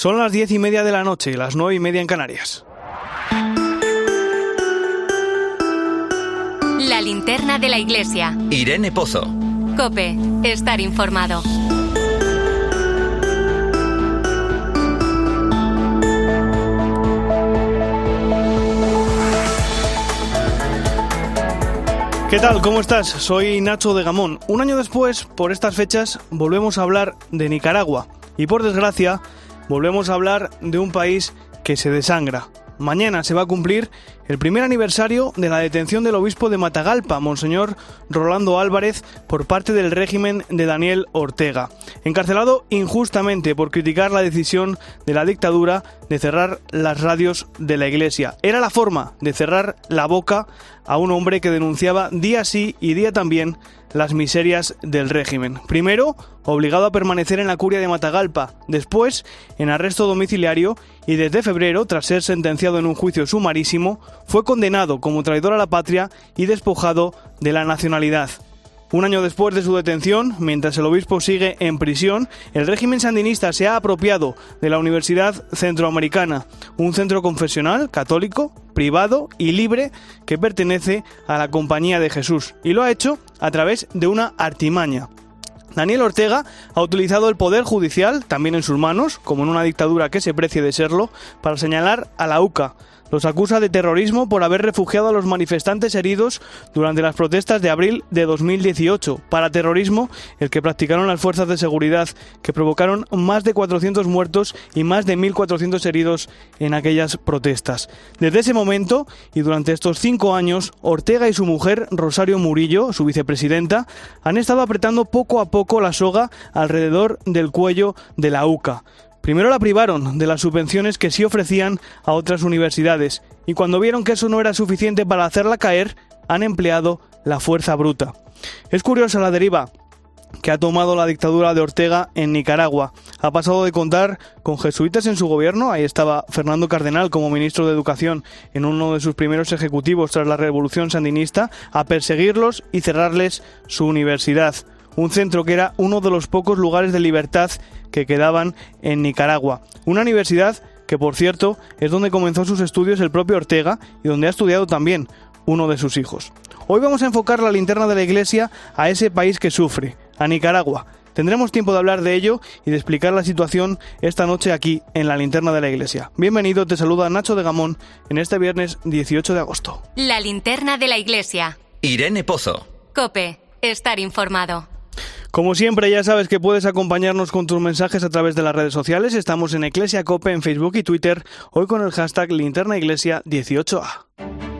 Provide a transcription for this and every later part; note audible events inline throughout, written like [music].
Son las diez y media de la noche, las nueve y media en Canarias. La linterna de la iglesia. Irene Pozo. Cope, estar informado. ¿Qué tal? ¿Cómo estás? Soy Nacho de Gamón. Un año después, por estas fechas, volvemos a hablar de Nicaragua. Y por desgracia, volvemos a hablar de un país que se desangra. Mañana se va a cumplir el primer aniversario de la detención del obispo de Matagalpa, Monseñor Rolando Álvarez, por parte del régimen de Daniel Ortega, encarcelado injustamente por criticar la decisión de la dictadura de cerrar las radios de la Iglesia. Era la forma de cerrar la boca a un hombre que denunciaba día sí y día también las miserias del régimen. Primero, obligado a permanecer en la curia de Matagalpa, después en arresto domiciliario y desde febrero, tras ser sentenciado en un juicio sumarísimo, fue condenado como traidor a la patria y despojado de la nacionalidad. Un año después de su detención, mientras el obispo sigue en prisión, el régimen sandinista se ha apropiado de la Universidad Centroamericana, un centro confesional católico, privado y libre que pertenece a la Compañía de Jesús, y lo ha hecho a través de una artimaña. Daniel Ortega ha utilizado el poder judicial, también en sus manos, como en una dictadura que se precie de serlo, para señalar a la UCA, los acusa de terrorismo por haber refugiado a los manifestantes heridos durante las protestas de abril de 2018, para terrorismo el que practicaron las fuerzas de seguridad, que provocaron más de 400 muertos y más de 1.400 heridos en aquellas protestas. Desde ese momento y durante estos cinco años, Ortega y su mujer, Rosario Murillo, su vicepresidenta, han estado apretando poco a poco la soga alrededor del cuello de la UCA. Primero la privaron de las subvenciones que sí ofrecían a otras universidades y cuando vieron que eso no era suficiente para hacerla caer, han empleado la fuerza bruta. Es curiosa la deriva que ha tomado la dictadura de Ortega en Nicaragua. Ha pasado de contar con jesuitas en su gobierno, ahí estaba Fernando Cardenal como ministro de Educación en uno de sus primeros ejecutivos tras la revolución sandinista, a perseguirlos y cerrarles su universidad un centro que era uno de los pocos lugares de libertad que quedaban en Nicaragua. Una universidad que, por cierto, es donde comenzó sus estudios el propio Ortega y donde ha estudiado también uno de sus hijos. Hoy vamos a enfocar la linterna de la Iglesia a ese país que sufre, a Nicaragua. Tendremos tiempo de hablar de ello y de explicar la situación esta noche aquí en la linterna de la iglesia. Bienvenido, te saluda Nacho de Gamón en este viernes 18 de agosto. La linterna de la iglesia. Irene Pozo. Cope, estar informado. Como siempre, ya sabes que puedes acompañarnos con tus mensajes a través de las redes sociales. Estamos en Eclesia Cope en Facebook y Twitter, hoy con el hashtag Linterna Iglesia 18A.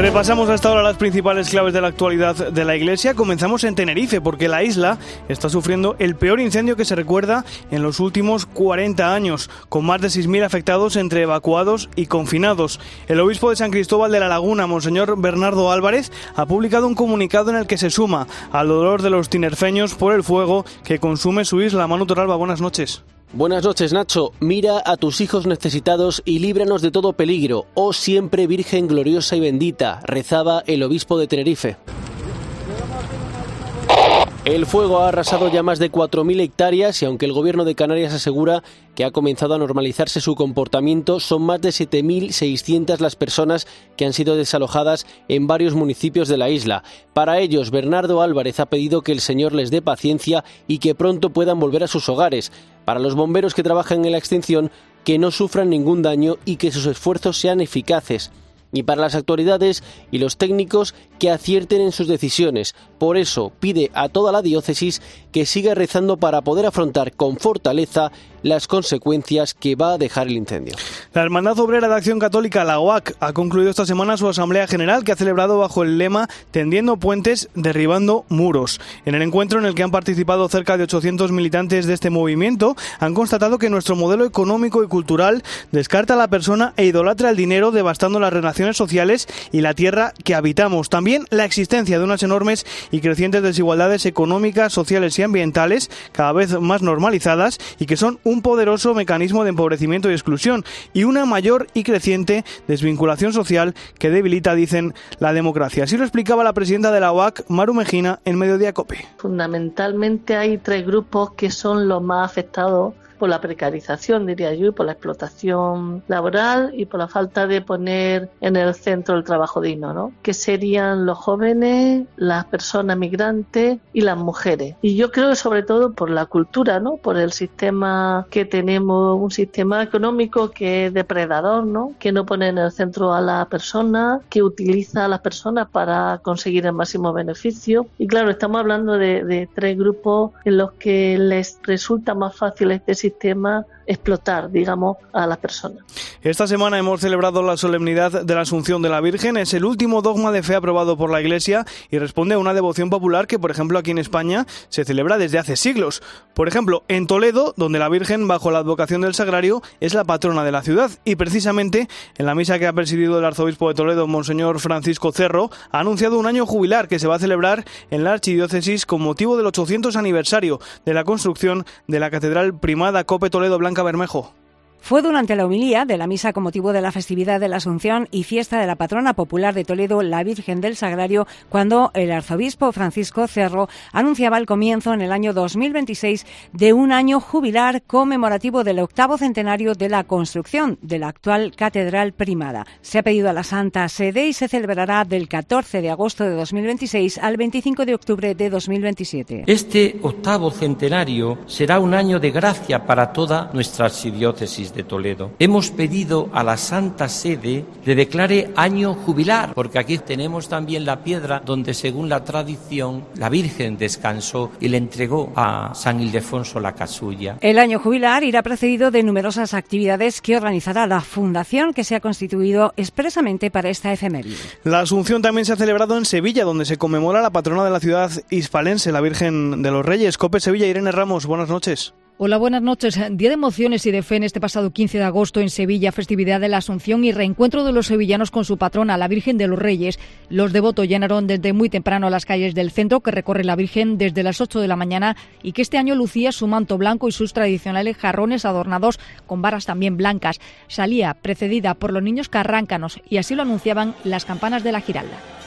Repasamos hasta ahora las principales claves de la actualidad de la Iglesia. Comenzamos en Tenerife porque la isla está sufriendo el peor incendio que se recuerda en los últimos 40 años, con más de 6.000 afectados entre evacuados y confinados. El obispo de San Cristóbal de la Laguna, Monseñor Bernardo Álvarez, ha publicado un comunicado en el que se suma al dolor de los tinerfeños por el fuego que consume su isla. Manu Toralba, buenas noches. Buenas noches, Nacho. Mira a tus hijos necesitados y líbranos de todo peligro. Oh siempre Virgen gloriosa y bendita, rezaba el obispo de Tenerife. El fuego ha arrasado ya más de 4.000 hectáreas y aunque el gobierno de Canarias asegura que ha comenzado a normalizarse su comportamiento, son más de 7.600 las personas que han sido desalojadas en varios municipios de la isla. Para ellos, Bernardo Álvarez ha pedido que el Señor les dé paciencia y que pronto puedan volver a sus hogares. Para los bomberos que trabajan en la extinción, que no sufran ningún daño y que sus esfuerzos sean eficaces y para las autoridades y los técnicos que acierten en sus decisiones. Por eso pide a toda la diócesis que siga rezando para poder afrontar con fortaleza las consecuencias que va a dejar el incendio. La Hermandad Obrera de Acción Católica, la OAC, ha concluido esta semana su Asamblea General que ha celebrado bajo el lema Tendiendo puentes, derribando muros. En el encuentro en el que han participado cerca de 800 militantes de este movimiento, han constatado que nuestro modelo económico y cultural descarta a la persona e idolatra el dinero, devastando las relaciones sociales y la tierra que habitamos. También la existencia de unas enormes y crecientes desigualdades económicas, sociales y ambientales, cada vez más normalizadas y que son poderoso mecanismo de empobrecimiento y exclusión, y una mayor y creciente desvinculación social que debilita, dicen, la democracia. Así lo explicaba la presidenta de la OAC, Maru Mejina, en Mediodía Cope. Fundamentalmente hay tres grupos que son los más afectados por la precarización, diría yo, y por la explotación laboral y por la falta de poner en el centro el trabajo digno, ¿no? Que serían los jóvenes, las personas migrantes y las mujeres. Y yo creo que sobre todo por la cultura, ¿no? Por el sistema que tenemos, un sistema económico que es depredador, ¿no? Que no pone en el centro a la persona, que utiliza a las personas para conseguir el máximo beneficio. Y claro, estamos hablando de, de tres grupos en los que les resulta más fácil este sistema sistema explotar, digamos, a las personas. Esta semana hemos celebrado la solemnidad de la Asunción de la Virgen. Es el último dogma de fe aprobado por la Iglesia y responde a una devoción popular que, por ejemplo, aquí en España se celebra desde hace siglos. Por ejemplo, en Toledo, donde la Virgen, bajo la advocación del Sagrario, es la patrona de la ciudad. Y precisamente en la misa que ha presidido el arzobispo de Toledo, Monseñor Francisco Cerro, ha anunciado un año jubilar que se va a celebrar en la archidiócesis con motivo del 800 aniversario de la construcción de la Catedral Primada Cope Toledo Blanca Bermejo. Fue durante la homilía de la misa con motivo de la festividad de la Asunción y fiesta de la patrona popular de Toledo, la Virgen del Sagrario, cuando el arzobispo Francisco Cerro anunciaba el comienzo en el año 2026 de un año jubilar conmemorativo del octavo centenario de la construcción de la actual Catedral Primada. Se ha pedido a la Santa Sede y se celebrará del 14 de agosto de 2026 al 25 de octubre de 2027. Este octavo centenario será un año de gracia para toda nuestra archidiócesis de Toledo. Hemos pedido a la Santa Sede le declare año jubilar, porque aquí tenemos también la piedra donde, según la tradición, la Virgen descansó y le entregó a San Ildefonso la casulla. El año jubilar irá precedido de numerosas actividades que organizará la fundación que se ha constituido expresamente para esta efeméride. La Asunción también se ha celebrado en Sevilla, donde se conmemora la patrona de la ciudad hispalense, la Virgen de los Reyes. Cope Sevilla, Irene Ramos, buenas noches. Hola, buenas noches. Día de emociones y de fe en este pasado 15 de agosto en Sevilla, festividad de la Asunción y reencuentro de los sevillanos con su patrona, la Virgen de los Reyes. Los devotos llenaron desde muy temprano las calles del centro que recorre la Virgen desde las 8 de la mañana y que este año lucía su manto blanco y sus tradicionales jarrones adornados con varas también blancas. Salía precedida por los niños carráncanos y así lo anunciaban las campanas de la Giralda.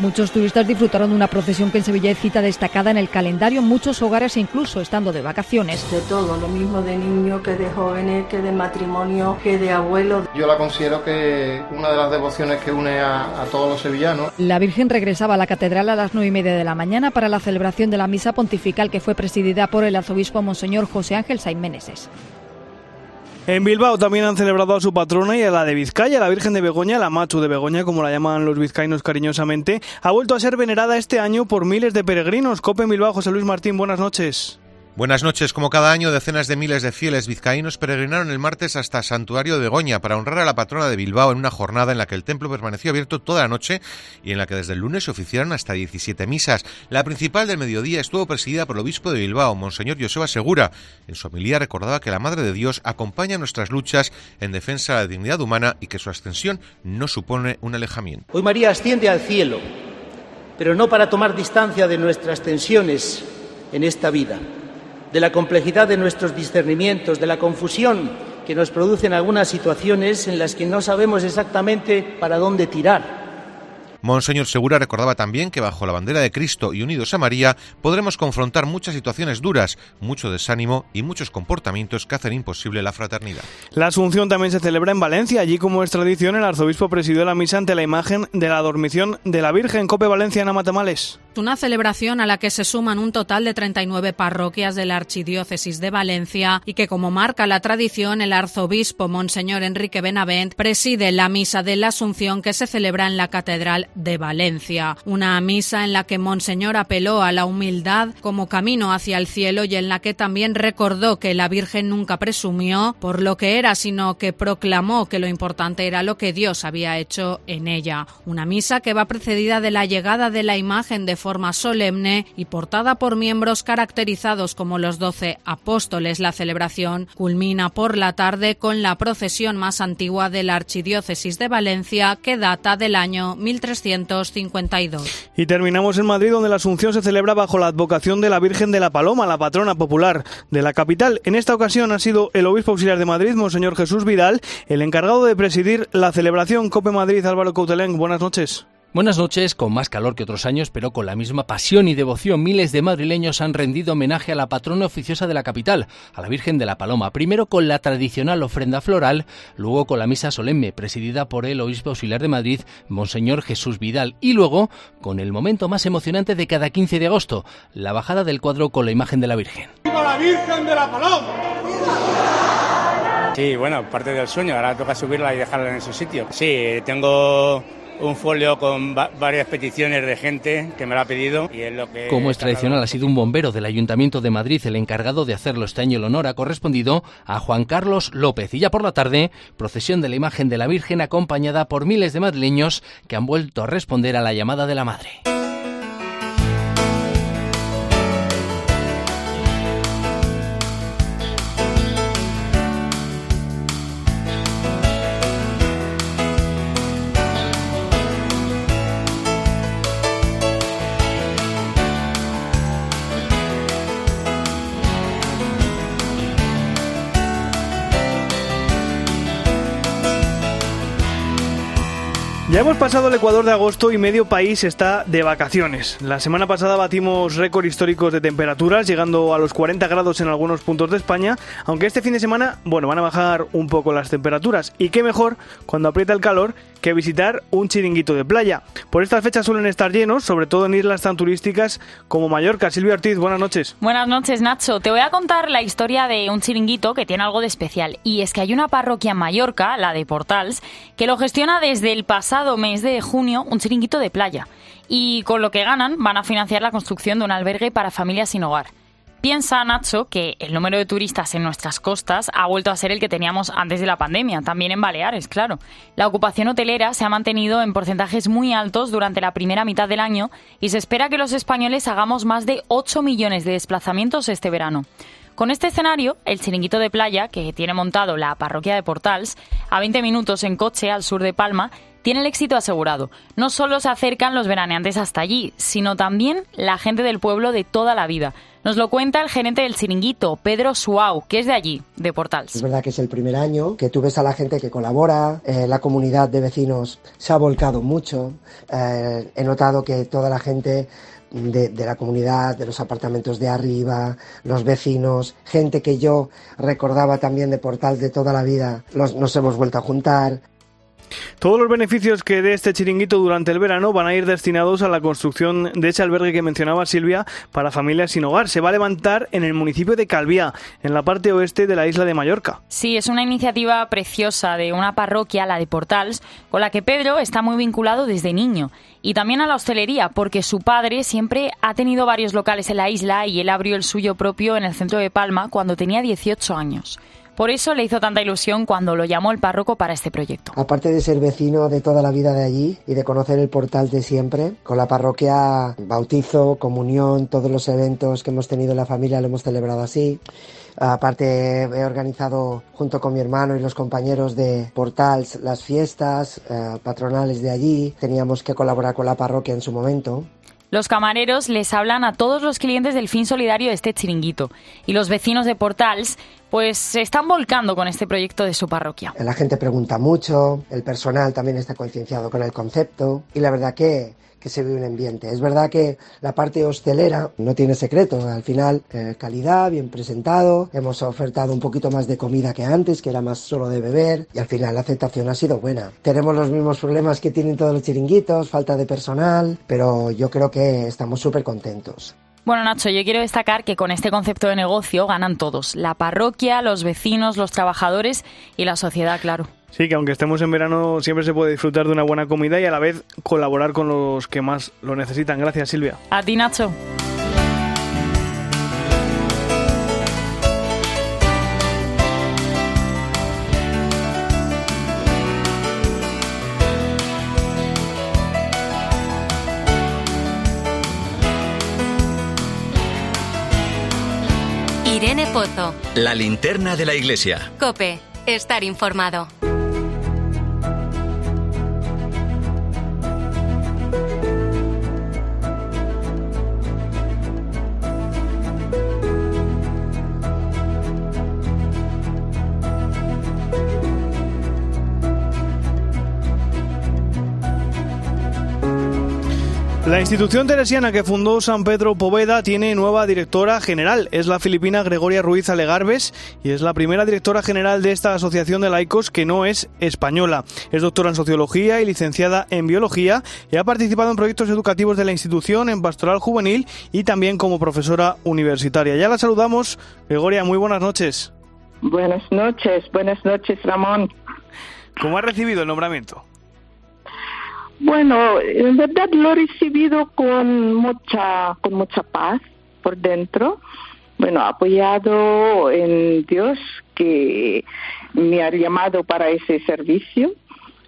Muchos turistas disfrutaron de una procesión que en Sevilla es cita destacada en el calendario, muchos hogares incluso estando de vacaciones. De todo, lo mismo de niños que de jóvenes, que de matrimonio, que de abuelos. Yo la considero que una de las devociones que une a, a todos los sevillanos. La Virgen regresaba a la catedral a las nueve y media de la mañana para la celebración de la misa pontifical que fue presidida por el arzobispo Monseñor José Ángel Sainz Meneses. En Bilbao también han celebrado a su patrona y a la de Vizcaya, la Virgen de Begoña, la Machu de Begoña, como la llaman los vizcaínos cariñosamente, ha vuelto a ser venerada este año por miles de peregrinos. Cope en Bilbao, José Luis Martín, buenas noches. Buenas noches. Como cada año, decenas de miles de fieles vizcaínos peregrinaron el martes hasta Santuario de Begoña para honrar a la patrona de Bilbao en una jornada en la que el templo permaneció abierto toda la noche y en la que desde el lunes se oficiaron hasta 17 misas. La principal del mediodía estuvo presidida por el obispo de Bilbao, Monseñor Joseba Segura. En su homilía recordaba que la Madre de Dios acompaña nuestras luchas en defensa de la dignidad humana y que su ascensión no supone un alejamiento. Hoy María asciende al cielo, pero no para tomar distancia de nuestras tensiones en esta vida de la complejidad de nuestros discernimientos, de la confusión que nos producen algunas situaciones en las que no sabemos exactamente para dónde tirar. Monseñor Segura recordaba también que bajo la bandera de Cristo y unidos a María podremos confrontar muchas situaciones duras, mucho desánimo y muchos comportamientos que hacen imposible la fraternidad. La Asunción también se celebra en Valencia. Allí, como es tradición, el arzobispo presidió la misa ante la imagen de la dormición de la Virgen Cope Valencia en Amatamales. Una celebración a la que se suman un total de 39 parroquias de la Archidiócesis de Valencia y que, como marca la tradición, el arzobispo Monseñor Enrique Benavent preside la misa de la Asunción que se celebra en la Catedral de Valencia. Una misa en la que Monseñor apeló a la humildad como camino hacia el cielo y en la que también recordó que la Virgen nunca presumió por lo que era, sino que proclamó que lo importante era lo que Dios había hecho en ella. Una misa que va precedida de la llegada de la imagen de forma solemne y portada por miembros caracterizados como los doce apóstoles. La celebración culmina por la tarde con la procesión más antigua de la Archidiócesis de Valencia, que data del año 1352. Y terminamos en Madrid, donde la Asunción se celebra bajo la advocación de la Virgen de la Paloma, la patrona popular de la capital. En esta ocasión ha sido el obispo auxiliar de Madrid, Monseñor Jesús Vidal, el encargado de presidir la celebración. Cope Madrid, Álvaro Coutelén, buenas noches. Buenas noches, con más calor que otros años, pero con la misma pasión y devoción, miles de madrileños han rendido homenaje a la patrona oficiosa de la capital, a la Virgen de la Paloma, primero con la tradicional ofrenda floral, luego con la misa solemne, presidida por el obispo auxiliar de Madrid, Monseñor Jesús Vidal, y luego con el momento más emocionante de cada 15 de agosto, la bajada del cuadro con la imagen de la Virgen. ¡Viva la Virgen de la Paloma! Sí, bueno, parte del sueño, ahora toca subirla y dejarla en su sitio. Sí, tengo un folio con varias peticiones de gente que me lo ha pedido y es lo que como es tradicional ha sido un bombero del Ayuntamiento de Madrid el encargado de hacerlo este año el honor ha correspondido a Juan Carlos López y ya por la tarde procesión de la imagen de la Virgen acompañada por miles de madrileños que han vuelto a responder a la llamada de la madre. Ya hemos pasado el Ecuador de agosto y medio país está de vacaciones. La semana pasada batimos récord históricos de temperaturas, llegando a los 40 grados en algunos puntos de España, aunque este fin de semana, bueno, van a bajar un poco las temperaturas. Y qué mejor cuando aprieta el calor que visitar un chiringuito de playa. Por estas fechas suelen estar llenos, sobre todo en islas tan turísticas como Mallorca. Silvia Ortiz, buenas noches. Buenas noches, Nacho. Te voy a contar la historia de un chiringuito que tiene algo de especial. Y es que hay una parroquia en Mallorca, la de Portals, que lo gestiona desde el pasado mes de junio un chiringuito de playa. Y con lo que ganan van a financiar la construcción de un albergue para familias sin hogar. Piensa, Nacho, que el número de turistas en nuestras costas ha vuelto a ser el que teníamos antes de la pandemia, también en Baleares, claro. La ocupación hotelera se ha mantenido en porcentajes muy altos durante la primera mitad del año y se espera que los españoles hagamos más de 8 millones de desplazamientos este verano. Con este escenario, el chiringuito de playa que tiene montado la parroquia de Portals, a 20 minutos en coche al sur de Palma, tiene el éxito asegurado. No solo se acercan los veraneantes hasta allí, sino también la gente del pueblo de toda la vida. Nos lo cuenta el gerente del chiringuito, Pedro Suau, que es de allí, de Portals. Es verdad que es el primer año que tú ves a la gente que colabora, eh, la comunidad de vecinos se ha volcado mucho, eh, he notado que toda la gente de, la comunidad, de los apartamentos de arriba, los vecinos, gente que yo recordaba también de Portal de toda la vida, nos hemos vuelto a juntar. Todos los beneficios que dé este chiringuito durante el verano van a ir destinados a la construcción de ese albergue que mencionaba Silvia para familias sin hogar. Se va a levantar en el municipio de Calviá, en la parte oeste de la isla de Mallorca. Sí, es una iniciativa preciosa de una parroquia, la de Portals, con la que Pedro está muy vinculado desde niño. Y también a la hostelería, porque su padre siempre ha tenido varios locales en la isla y él abrió el suyo propio en el centro de Palma cuando tenía 18 años. Por eso le hizo tanta ilusión cuando lo llamó el párroco para este proyecto. Aparte de ser vecino de toda la vida de allí y de conocer el portal de siempre, con la parroquia bautizo, comunión, todos los eventos que hemos tenido en la familia lo hemos celebrado así. Aparte he organizado junto con mi hermano y los compañeros de Portals las fiestas eh, patronales de allí. Teníamos que colaborar con la parroquia en su momento. Los camareros les hablan a todos los clientes del fin solidario de este chiringuito y los vecinos de Portals pues se están volcando con este proyecto de su parroquia. La gente pregunta mucho, el personal también está concienciado con el concepto y la verdad que que se vive un ambiente. Es verdad que la parte hostelera no tiene secreto, al final eh, calidad, bien presentado, hemos ofertado un poquito más de comida que antes, que era más solo de beber, y al final la aceptación ha sido buena. Tenemos los mismos problemas que tienen todos los chiringuitos, falta de personal, pero yo creo que estamos súper contentos. Bueno, Nacho, yo quiero destacar que con este concepto de negocio ganan todos, la parroquia, los vecinos, los trabajadores y la sociedad, claro. Sí, que aunque estemos en verano siempre se puede disfrutar de una buena comida y a la vez colaborar con los que más lo necesitan. Gracias, Silvia. A ti, Nacho. Irene Pozo. La linterna de la iglesia. Cope. Estar informado. La institución teresiana que fundó San Pedro Poveda tiene nueva directora general. Es la filipina Gregoria Ruiz Alegarbes y es la primera directora general de esta asociación de laicos que no es española. Es doctora en sociología y licenciada en biología y ha participado en proyectos educativos de la institución en pastoral juvenil y también como profesora universitaria. Ya la saludamos. Gregoria, muy buenas noches. Buenas noches, buenas noches, Ramón. ¿Cómo ha recibido el nombramiento? Bueno, en verdad lo he recibido con mucha, con mucha paz por dentro. Bueno, apoyado en Dios que me ha llamado para ese servicio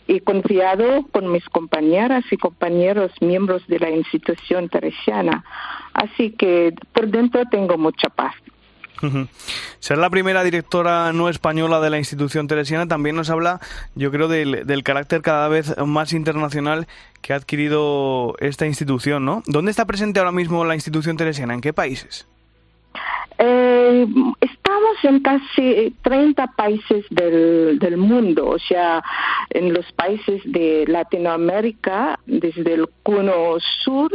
y confiado con mis compañeras y compañeros miembros de la institución teresiana. Así que por dentro tengo mucha paz. Ser la primera directora no española de la institución teresiana también nos habla, yo creo, del, del, carácter cada vez más internacional que ha adquirido esta institución, ¿no? ¿Dónde está presente ahora mismo la institución teresiana? ¿En qué países? Eh, estamos en casi 30 países del, del mundo, o sea, en los países de Latinoamérica, desde el Cono Sur,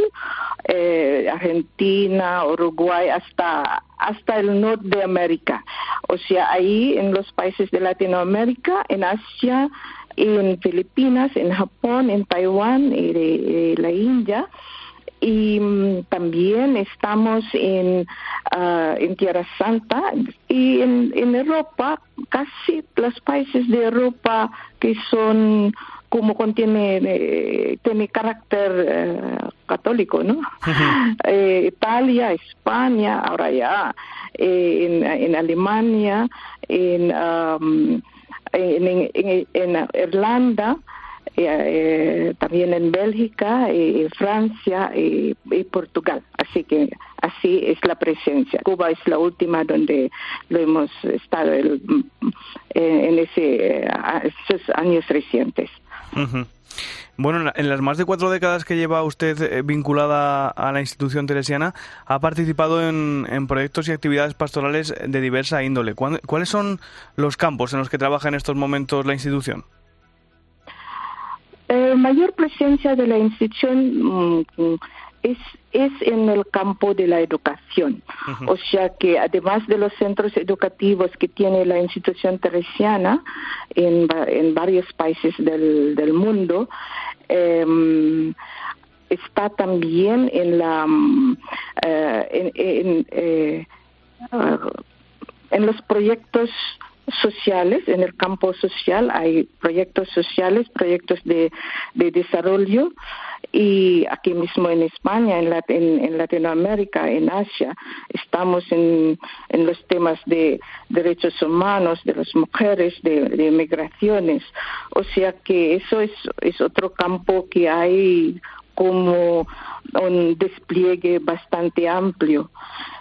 eh, Argentina, Uruguay, hasta, hasta el norte de América. O sea, ahí en los países de Latinoamérica, en Asia, en Filipinas, en Japón, en Taiwán de, de la India y um, también estamos en, uh, en Tierra Santa y en, en, Europa, casi los países de Europa que son como contiene eh, tiene carácter eh, católico, ¿no? [laughs] eh, Italia, España, ahora ya en, en, Alemania, en, um, en, en Irlanda, eh, también en Bélgica, eh, Francia y, Portugal. Así que así es la presencia. Cuba es la última donde lo hemos estado en ese, esos años recientes. Uh. Bueno, en las más de cuatro décadas que lleva usted vinculada a la institución teresiana, ha participado en, en proyectos y actividades pastorales de diversa índole. ¿Cuáles son los campos en los que trabaja en estos momentos la institución? Eh, mayor presencia de la institución mm, es, es en el campo de la educación. Uh -huh. O sea que además de los centros educativos que tiene la institución teresiana en, en varios países del, del mundo, eh, está también en la uh, en, en, eh, uh, en los proyectos sociales, en el campo social hay proyectos sociales, proyectos de, de desarrollo y aquí mismo en España, en, en, Latinoamérica, en Asia, estamos en, en los temas de derechos humanos, de las mujeres, de, de migraciones. O sea que eso es, es otro campo que hay como un despliegue bastante amplio.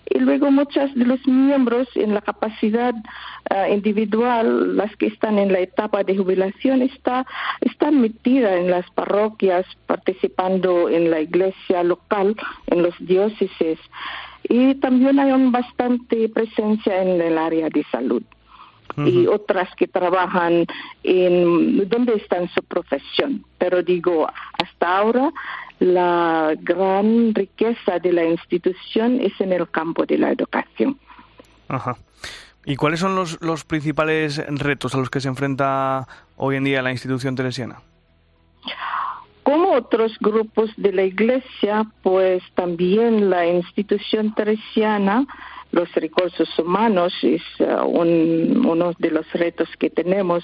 Y luego muchos de los miembros en la capacidad uh, individual, las que están en la etapa de jubilación, está, están metidas en las parroquias, participando en la iglesia local, en los diócesis. Y también hay un bastante presencia en el área de salud. Y otras que trabajan en donde está en su profesión. Pero digo, hasta ahora la gran riqueza de la institución es en el campo de la educación. Ajá. ¿Y cuáles son los, los principales retos a los que se enfrenta hoy en día la institución teresiana? Como otros grupos de la Iglesia, pues también la institución teresiana, los recursos humanos es uh, uno de los retos que tenemos.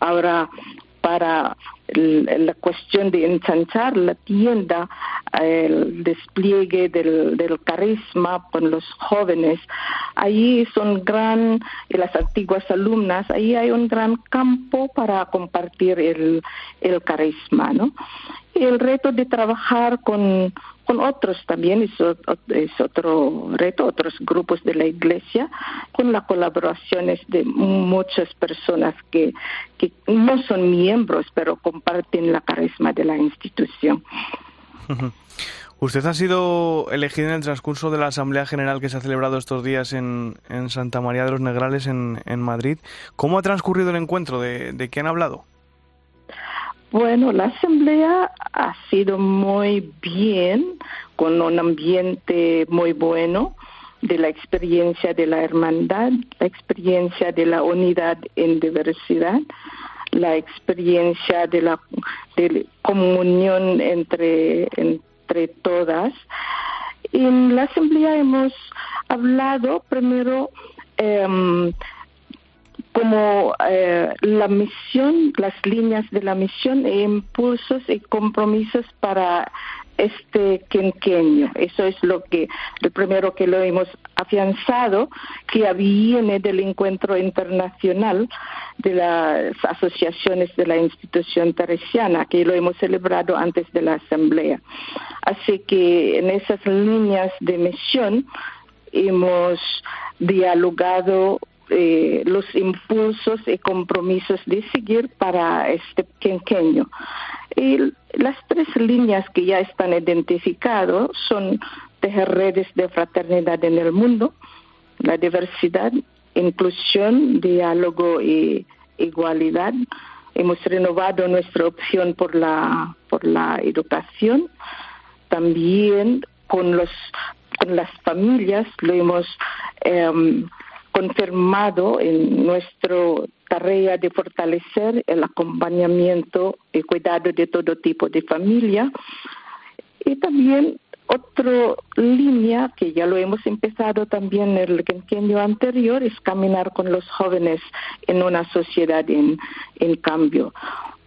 Ahora, para la cuestión de ensanchar la tienda, el despliegue del, carisma con los jóvenes. Ahí son gran, y las antiguas alumnas, ahí hay un gran campo para compartir el, el carisma, ¿no? El reto de trabajar con con otros también, es, otro reto, otros grupos de la iglesia, con las colaboraciones de muchas personas que, que no son miembros, pero comparten la carisma de la institución. Usted ha sido elegido en el transcurso de la Asamblea General que se ha celebrado estos días en, en Santa María de los Negrales, en, en Madrid. ¿Cómo ha transcurrido el encuentro? ¿De, de qué han hablado? Bueno, la asamblea ha sido muy bien, con un ambiente muy bueno de la experiencia de la hermandad, la experiencia de la unidad en diversidad, la experiencia de la comunión entre, entre todas. En la asamblea hemos hablado primero eh, como eh, la misión, las líneas de la misión e impulsos y compromisos para este quinquenio. Eso es lo que, lo primero que lo hemos afianzado, que viene del encuentro internacional de las asociaciones de la institución teresiana, que lo hemos celebrado antes de la asamblea. Así que en esas líneas de misión hemos dialogado eh, los impulsos y compromisos de seguir para este quinquenio. Y las tres líneas que ya están identificadas son tejer redes de fraternidad en el mundo, la diversidad, inclusión, diálogo y igualdad. Hemos renovado nuestra opción por la, por la educación. También con, los, con las familias lo hemos eh, confirmado en nuestra tarea de fortalecer el acompañamiento y cuidado de todo tipo de familia. Y también otra línea que ya lo hemos empezado también en el quinquenio anterior es caminar con los jóvenes en una sociedad en, en cambio.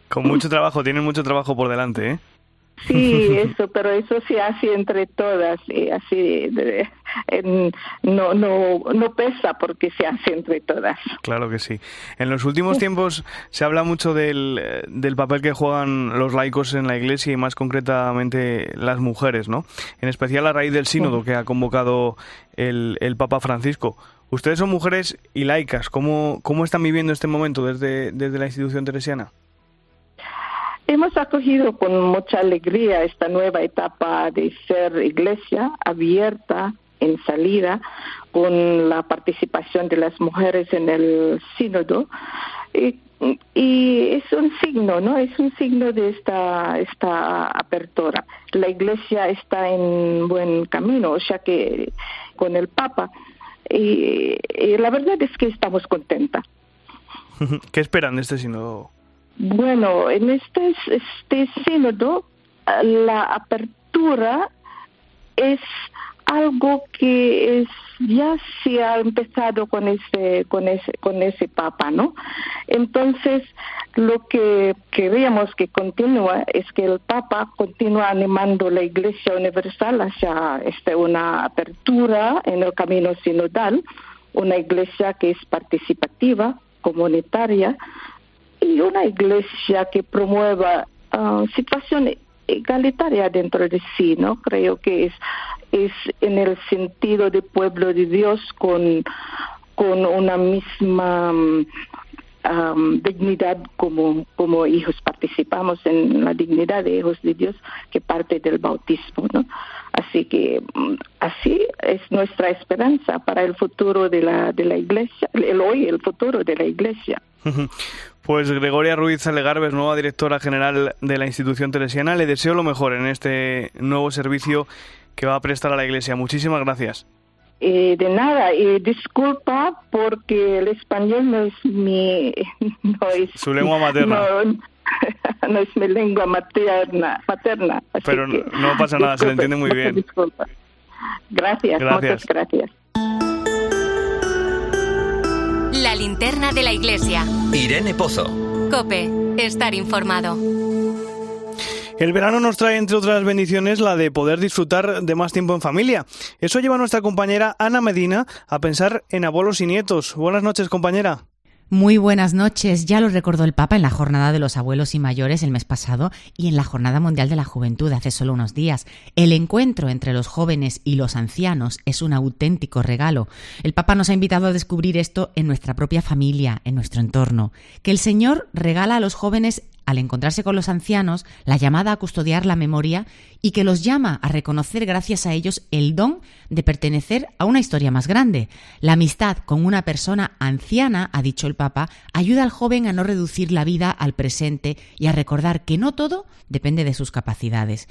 Con mucho trabajo, tienen mucho trabajo por delante, ¿eh? Sí, [laughs] eso, pero eso se hace entre todas, y así no, no, no pesa porque se hace entre todas. Claro que sí. En los últimos tiempos se habla mucho del, del papel que juegan los laicos en la Iglesia y más concretamente las mujeres, ¿no? En especial a raíz del sínodo que ha convocado el, el Papa Francisco. Ustedes son mujeres y laicas. ¿Cómo, cómo están viviendo este momento desde, desde la institución teresiana? Hemos acogido con mucha alegría esta nueva etapa de ser iglesia abierta en salida con la participación de las mujeres en el sínodo y, es un signo, ¿no? Es un signo de esta esta apertura. La iglesia está en buen camino, o sea que con el Papa y, y la verdad es que estamos contentas. [laughs] ¿Qué esperan de este sínodo? Bueno, en este, este sínodo la apertura es algo que es, ya se ha empezado con ese con ese con ese papa no entonces lo que queremos que continúe es que el papa continúe animando la iglesia universal hacia este, una apertura en el camino sinodal una iglesia que es participativa comunitaria y una iglesia que promueva uh, situación egalitaria dentro de sí, ¿no? Creo que es, es en el sentido de pueblo de Dios con, con una misma dignidad como, como hijos, participamos en la dignidad de hijos de Dios que parte del bautismo, ¿no? Así que mm, así es nuestra esperanza para el futuro de la, de la iglesia, el hoy, el futuro de la iglesia. Pues Gregoria Ruiz Alegarbes, nueva directora general de la institución teresiana, le deseo lo mejor en este nuevo servicio que va a prestar a la iglesia. Muchísimas gracias. Eh, de nada, y disculpa porque el español no es mi... [laughs] No es, Su lengua [laughs] materna. [laughs] No, es mi lengua materna. materna Pero no pasa nada, se le entiende muy bien. Disculpa. Gracias, gracias, muchas gracias. La linterna de la iglesia. Irene Pozo. Cope, estar informado. El verano nos trae, entre otras bendiciones, la de poder disfrutar de más tiempo en familia. Eso lleva a nuestra compañera Ana Medina a pensar en abuelos y nietos. Buenas noches, compañera. Muy buenas noches. Ya lo recordó el Papa en la Jornada de los Abuelos y Mayores el mes pasado y en la Jornada Mundial de la Juventud hace solo unos días. El encuentro entre los jóvenes y los ancianos es un auténtico regalo. El Papa nos ha invitado a descubrir esto en nuestra propia familia, en nuestro entorno. Que el Señor regala a los jóvenes al encontrarse con los ancianos, la llamada a custodiar la memoria y que los llama a reconocer gracias a ellos el don de pertenecer a una historia más grande. La amistad con una persona anciana, ha dicho el Papa, ayuda al joven a no reducir la vida al presente y a recordar que no todo depende de sus capacidades.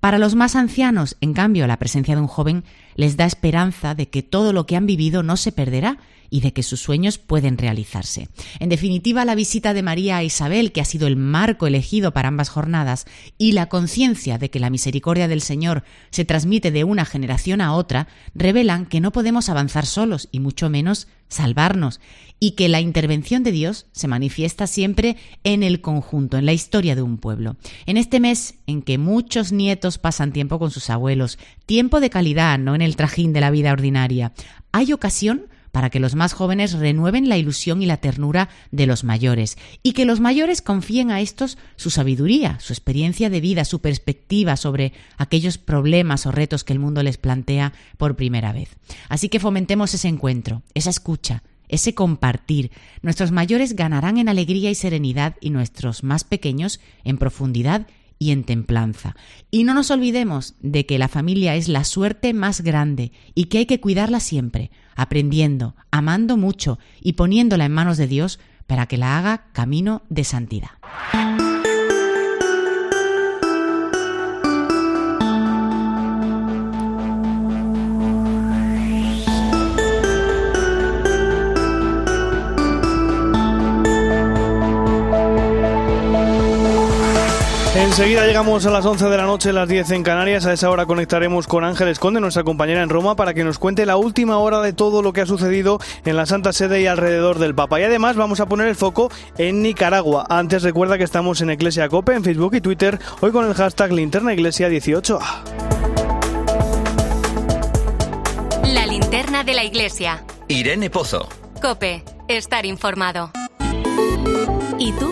Para los más ancianos, en cambio, la presencia de un joven les da esperanza de que todo lo que han vivido no se perderá y de que sus sueños pueden realizarse. En definitiva, la visita de María a Isabel, que ha sido el marco elegido para ambas jornadas, y la conciencia de que la misericordia del Señor se transmite de una generación a otra, revelan que no podemos avanzar solos y mucho menos salvarnos, y que la intervención de Dios se manifiesta siempre en el conjunto, en la historia de un pueblo. En este mes en que muchos nietos pasan tiempo con sus abuelos, tiempo de calidad, no en el trajín de la vida ordinaria, hay ocasión para que los más jóvenes renueven la ilusión y la ternura de los mayores, y que los mayores confíen a estos su sabiduría, su experiencia de vida, su perspectiva sobre aquellos problemas o retos que el mundo les plantea por primera vez. Así que fomentemos ese encuentro, esa escucha, ese compartir. Nuestros mayores ganarán en alegría y serenidad y nuestros más pequeños en profundidad y en templanza. Y no nos olvidemos de que la familia es la suerte más grande y que hay que cuidarla siempre, aprendiendo, amando mucho y poniéndola en manos de Dios para que la haga camino de santidad. Enseguida llegamos a las 11 de la noche, las 10 en Canarias. A esa hora conectaremos con Ángeles Conde, nuestra compañera en Roma, para que nos cuente la última hora de todo lo que ha sucedido en la Santa Sede y alrededor del Papa. Y además vamos a poner el foco en Nicaragua. Antes recuerda que estamos en Iglesia Cope, en Facebook y Twitter, hoy con el hashtag Linterna Iglesia 18. La linterna de la iglesia. Irene Pozo. Cope, estar informado. ¿Y tú?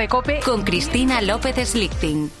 Con Cristina López Slichting.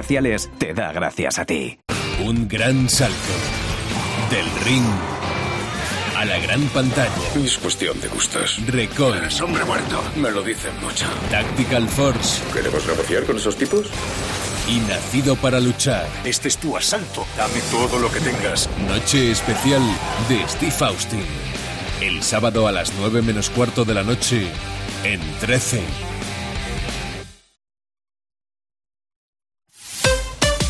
te da gracias a ti. Un gran salto. Del ring a la gran pantalla. Es cuestión de gustos. Recon. Eres hombre muerto. Me lo dicen mucho. Tactical Force. ¿Queremos negociar con esos tipos? y nacido para luchar. Este es tu asalto. Dame todo lo que tengas. Noche especial de Steve Austin. El sábado a las 9 menos cuarto de la noche en 13.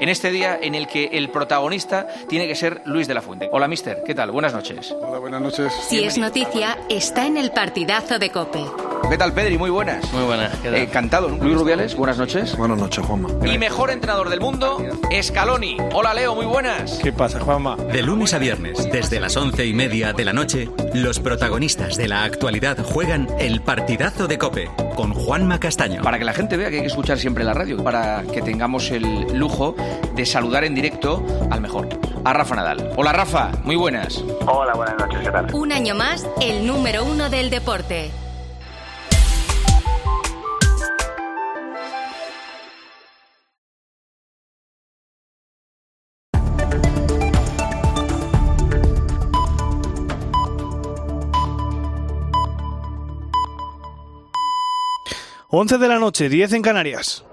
En este día en el que el protagonista tiene que ser Luis de la Fuente. Hola, mister, ¿qué tal? Buenas noches. Hola, buenas noches. Si es noticia, está en el partidazo de Cope. ¿Qué tal, Pedri? Muy buenas. Muy buenas. ¿qué tal? Encantado. Luis Rubiales, buenas noches. Buenas noches, Juanma. Mi mejor entrenador del mundo, Scaloni. Hola, Leo, muy buenas. ¿Qué pasa, Juanma? De lunes a viernes, desde las once y media de la noche, los protagonistas de la actualidad juegan el partidazo de Cope con Juanma Castaño. Para que la gente vea que hay que escuchar siempre la radio, para que tengamos el lujo de saludar en directo al mejor, a Rafa Nadal. Hola, Rafa, muy buenas. Hola, buenas noches, ¿qué tal? Un año más, el número uno del deporte. Once de la noche, 10 en Canarias.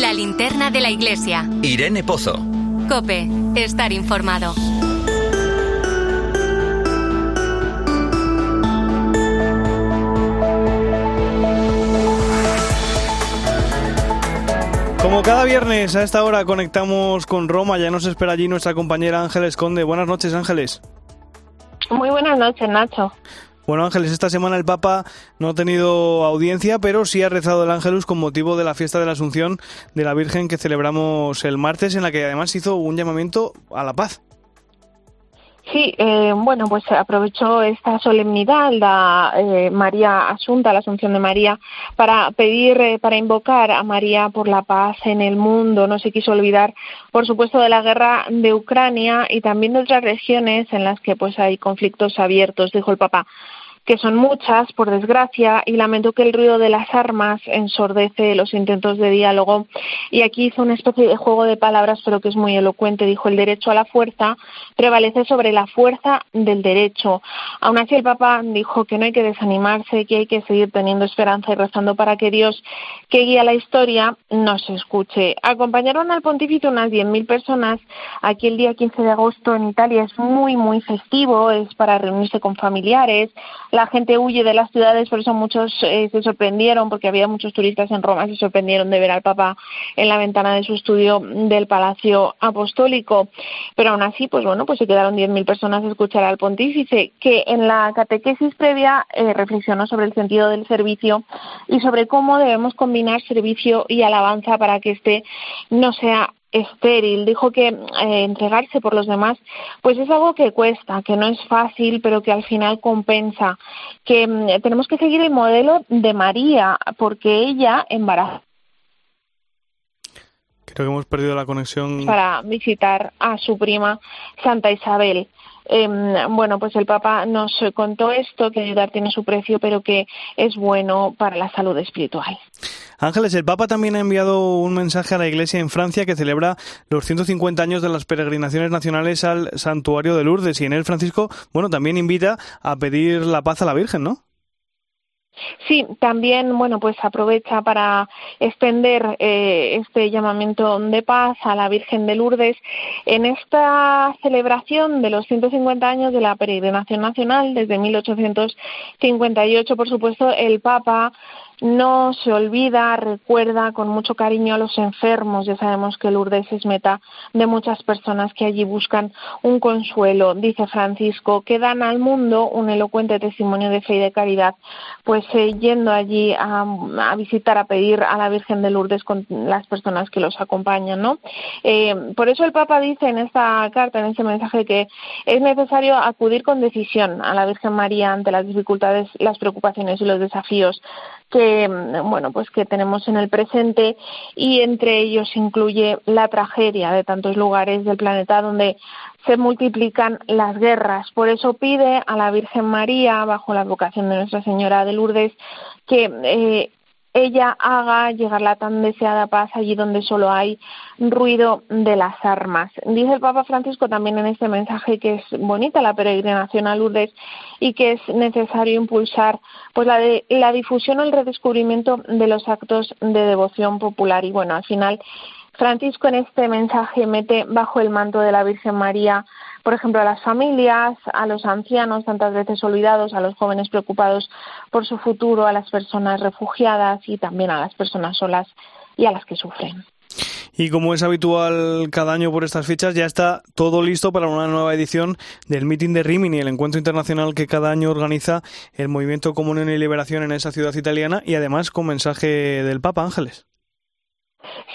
La linterna de la iglesia. Irene Pozo. Cope, estar informado. Como cada viernes a esta hora conectamos con Roma, ya nos espera allí nuestra compañera Ángeles Conde. Buenas noches, Ángeles. Muy buenas noches, Nacho. Bueno, Ángeles, esta semana el Papa no ha tenido audiencia, pero sí ha rezado el Ángelus con motivo de la fiesta de la Asunción de la Virgen que celebramos el martes, en la que además hizo un llamamiento a la paz. Sí, eh, bueno, pues aprovechó esta solemnidad, la eh, María Asunta, la Asunción de María, para pedir, eh, para invocar a María por la paz en el mundo. No se quiso olvidar, por supuesto, de la guerra de Ucrania y también de otras regiones en las que pues hay conflictos abiertos, dijo el Papa que son muchas, por desgracia, y lamento que el ruido de las armas ensordece los intentos de diálogo. Y aquí hizo una especie de juego de palabras, pero que es muy elocuente. Dijo, el derecho a la fuerza prevalece sobre la fuerza del derecho. Aún así, el Papa dijo que no hay que desanimarse, que hay que seguir teniendo esperanza y rezando para que Dios, que guía la historia, nos escuche. Acompañaron al pontífice unas 10.000 personas. Aquí el día 15 de agosto en Italia es muy, muy festivo, es para reunirse con familiares la gente huye de las ciudades, por eso muchos eh, se sorprendieron, porque había muchos turistas en Roma, se sorprendieron de ver al Papa en la ventana de su estudio del Palacio Apostólico. Pero aún así, pues bueno, pues se quedaron 10.000 personas a escuchar al pontífice, que en la catequesis previa eh, reflexionó sobre el sentido del servicio y sobre cómo debemos combinar servicio y alabanza para que este no sea estéril, dijo que eh, entregarse por los demás pues es algo que cuesta, que no es fácil, pero que al final compensa, que mm, tenemos que seguir el modelo de María porque ella embarazó Creo que hemos perdido la conexión. para visitar a su prima Santa Isabel. Em, bueno, pues el Papa nos contó esto, que ayudar tiene su precio, pero que es bueno para la salud espiritual. Ángeles, el Papa también ha enviado un mensaje a la Iglesia en Francia que celebra los 150 años de las peregrinaciones nacionales al santuario de Lourdes y en él Francisco, bueno, también invita a pedir la paz a la Virgen, ¿no? Sí, también, bueno, pues aprovecha para extender eh, este llamamiento de paz a la Virgen de Lourdes en esta celebración de los 150 años de la peregrinación nacional desde 1858. Por supuesto, el Papa no se olvida, recuerda con mucho cariño a los enfermos. Ya sabemos que Lourdes es meta de muchas personas que allí buscan un consuelo. Dice Francisco que dan al mundo un elocuente testimonio de fe y de caridad, pues eh, yendo allí a, a, visitar, a pedir a la Virgen de Lourdes con las personas que los acompañan, ¿no? Eh, por eso el Papa dice en esta carta, en este mensaje, que es necesario acudir con decisión a la Virgen María ante las dificultades, las preocupaciones y los desafíos que bueno pues que tenemos en el presente y entre ellos incluye la tragedia de tantos lugares del planeta donde se multiplican las guerras. Por eso pide a la Virgen María, bajo la advocación de Nuestra Señora de Lourdes, que eh, ella haga llegar la tan deseada paz allí donde solo hay ruido de las armas. Dice el Papa Francisco también en este mensaje que es bonita la peregrinación a Lourdes y que es necesario impulsar pues la, de, la difusión o el redescubrimiento de los actos de devoción popular y bueno, al final Francisco en este mensaje mete bajo el manto de la Virgen María, por ejemplo, a las familias, a los ancianos tantas veces olvidados, a los jóvenes preocupados por su futuro, a las personas refugiadas y también a las personas solas y a las que sufren. Y como es habitual cada año por estas fechas, ya está todo listo para una nueva edición del Meeting de Rimini, el encuentro internacional que cada año organiza el Movimiento Comunión y Liberación en esa ciudad italiana y además con mensaje del Papa Ángeles.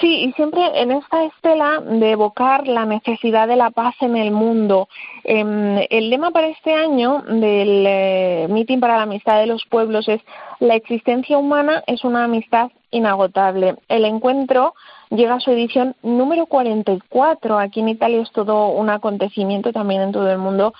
Sí, y siempre en esta estela de evocar la necesidad de la paz en el mundo. Eh, el lema para este año del eh, Meeting para la Amistad de los Pueblos es La existencia humana es una amistad inagotable. El encuentro llega a su edición número 44. Aquí en Italia es todo un acontecimiento también en todo el mundo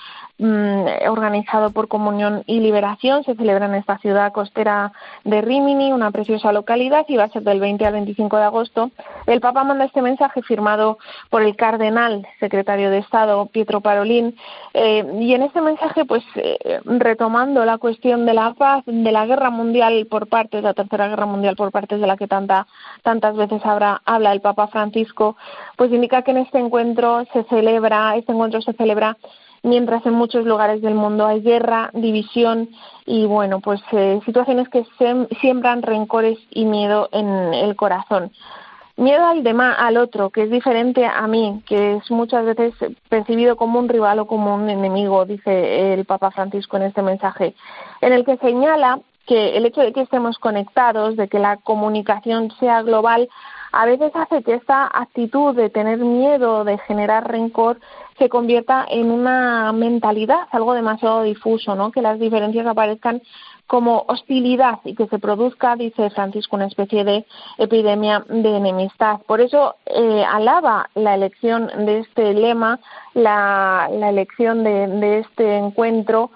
organizado por Comunión y Liberación. Se celebra en esta ciudad costera de Rimini, una preciosa localidad, y va a ser del 20 al 25 de agosto. El Papa manda este mensaje firmado por el cardenal secretario de Estado, Pietro Parolin, eh, y en este mensaje, pues eh, retomando la cuestión de la paz, de la guerra mundial por parte de la Tercera Guerra Mundial por parte de la que tanta, tantas veces habrá, habla el Papa Francisco, pues indica que en este encuentro se celebra, este encuentro se celebra mientras en muchos lugares del mundo hay guerra, división y bueno, pues eh, situaciones que siembran rencores y miedo en el corazón. Miedo al demás, al otro, que es diferente a mí, que es muchas veces percibido como un rival o como un enemigo, dice el Papa Francisco en este mensaje, en el que señala que el hecho de que estemos conectados, de que la comunicación sea global, a veces hace que esta actitud de tener miedo, de generar rencor, se convierta en una mentalidad, algo demasiado difuso, ¿no? Que las diferencias aparezcan como hostilidad y que se produzca, dice Francisco, una especie de epidemia de enemistad. Por eso eh, alaba la elección de este lema, la, la elección de, de este encuentro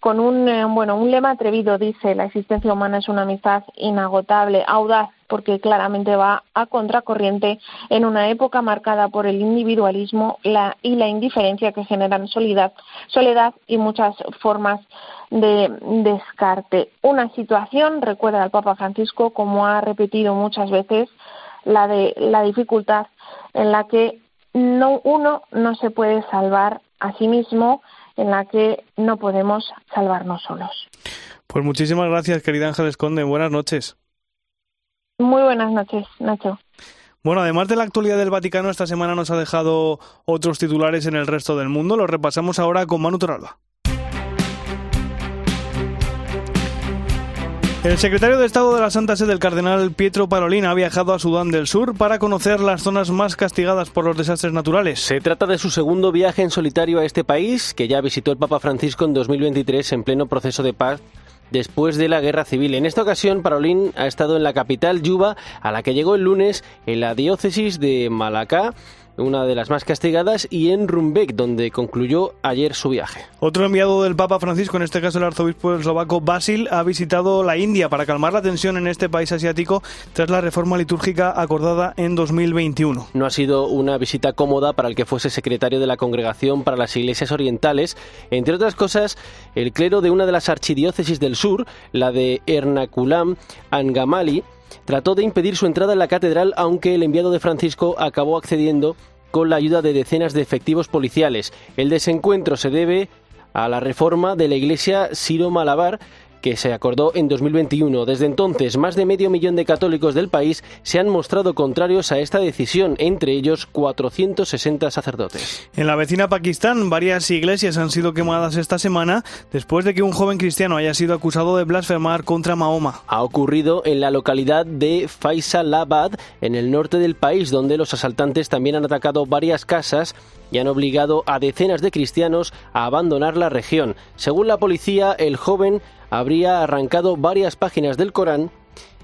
con un, eh, bueno, un lema atrevido, dice, la existencia humana es una amistad inagotable, audaz, porque claramente va a contracorriente en una época marcada por el individualismo y la indiferencia que generan soledad, soledad y muchas formas de descarte. Una situación, recuerda al Papa Francisco, como ha repetido muchas veces, la de la dificultad en la que no, uno no se puede salvar a sí mismo, en la que no podemos salvarnos solos. Pues muchísimas gracias, querida Ángeles Conde. Buenas noches. Muy buenas noches, Nacho. Bueno, además de la actualidad del Vaticano, esta semana nos ha dejado otros titulares en el resto del mundo. Los repasamos ahora con Manu Toralba. El secretario de Estado de la Santa Sede, el cardenal Pietro Parolin, ha viajado a Sudán del Sur para conocer las zonas más castigadas por los desastres naturales. Se trata de su segundo viaje en solitario a este país, que ya visitó el Papa Francisco en 2023 en pleno proceso de paz después de la guerra civil. En esta ocasión, Parolín ha estado en la capital, Yuba, a la que llegó el lunes en la diócesis de Malacá una de las más castigadas, y en Rumbek, donde concluyó ayer su viaje. Otro enviado del Papa Francisco, en este caso el arzobispo eslovaco Basil, ha visitado la India para calmar la tensión en este país asiático tras la reforma litúrgica acordada en 2021. No ha sido una visita cómoda para el que fuese secretario de la Congregación para las Iglesias Orientales. Entre otras cosas, el clero de una de las archidiócesis del sur, la de Ernakulam Angamali, trató de impedir su entrada en la catedral, aunque el enviado de Francisco acabó accediendo con la ayuda de decenas de efectivos policiales. El desencuentro se debe a la reforma de la iglesia Siro Malabar que se acordó en 2021. Desde entonces, más de medio millón de católicos del país se han mostrado contrarios a esta decisión, entre ellos 460 sacerdotes. En la vecina Pakistán, varias iglesias han sido quemadas esta semana después de que un joven cristiano haya sido acusado de blasfemar contra Mahoma. Ha ocurrido en la localidad de Faisalabad, en el norte del país, donde los asaltantes también han atacado varias casas y han obligado a decenas de cristianos a abandonar la región. Según la policía, el joven habría arrancado varias páginas del Corán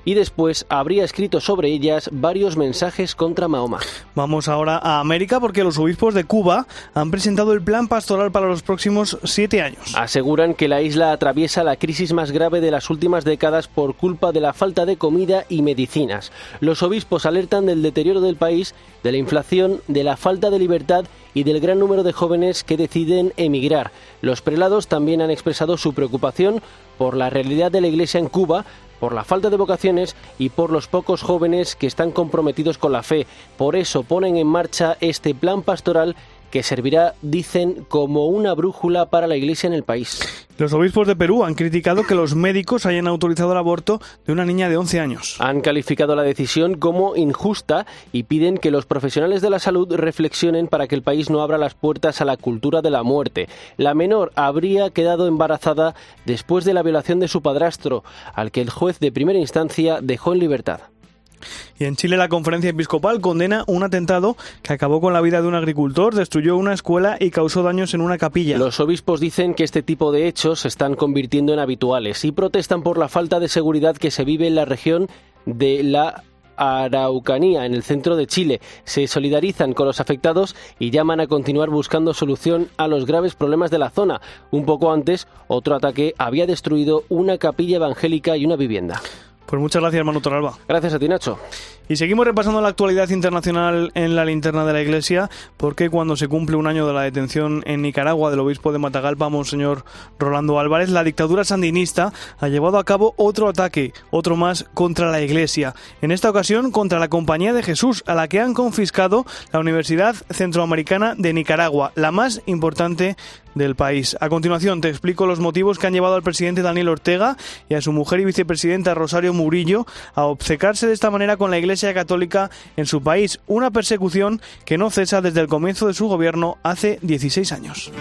y después habría escrito sobre ellas varios mensajes contra Mahoma. Vamos ahora a América porque los obispos de Cuba han presentado el plan pastoral para los próximos siete años. Aseguran que la isla atraviesa la crisis más grave de las últimas décadas por culpa de la falta de comida y medicinas. Los obispos alertan del deterioro del país, de la inflación, de la falta de libertad y del gran número de jóvenes que deciden emigrar. Los prelados también han expresado su preocupación por la realidad de la Iglesia en Cuba, por la falta de vocaciones y por los pocos jóvenes que están comprometidos con la fe. Por eso ponen en marcha este plan pastoral que servirá, dicen, como una brújula para la Iglesia en el país. Los obispos de Perú han criticado que los médicos hayan autorizado el aborto de una niña de 11 años. Han calificado la decisión como injusta y piden que los profesionales de la salud reflexionen para que el país no abra las puertas a la cultura de la muerte. La menor habría quedado embarazada después de la violación de su padrastro, al que el juez de primera instancia dejó en libertad. Y en Chile la conferencia episcopal condena un atentado que acabó con la vida de un agricultor, destruyó una escuela y causó daños en una capilla. Los obispos dicen que este tipo de hechos se están convirtiendo en habituales y protestan por la falta de seguridad que se vive en la región de la Araucanía, en el centro de Chile. Se solidarizan con los afectados y llaman a continuar buscando solución a los graves problemas de la zona. Un poco antes, otro ataque había destruido una capilla evangélica y una vivienda. Pues muchas gracias, Manu Torralba. Gracias a ti, Nacho. Y seguimos repasando la actualidad internacional en la linterna de la Iglesia, porque cuando se cumple un año de la detención en Nicaragua del obispo de Matagalpa, Monseñor Rolando Álvarez, la dictadura sandinista ha llevado a cabo otro ataque, otro más contra la Iglesia. En esta ocasión contra la Compañía de Jesús, a la que han confiscado la Universidad Centroamericana de Nicaragua, la más importante del país. A continuación te explico los motivos que han llevado al presidente Daniel Ortega y a su mujer y vicepresidenta Rosario Murillo a obcecarse de esta manera con la Iglesia Católica en su país, una persecución que no cesa desde el comienzo de su gobierno hace 16 años.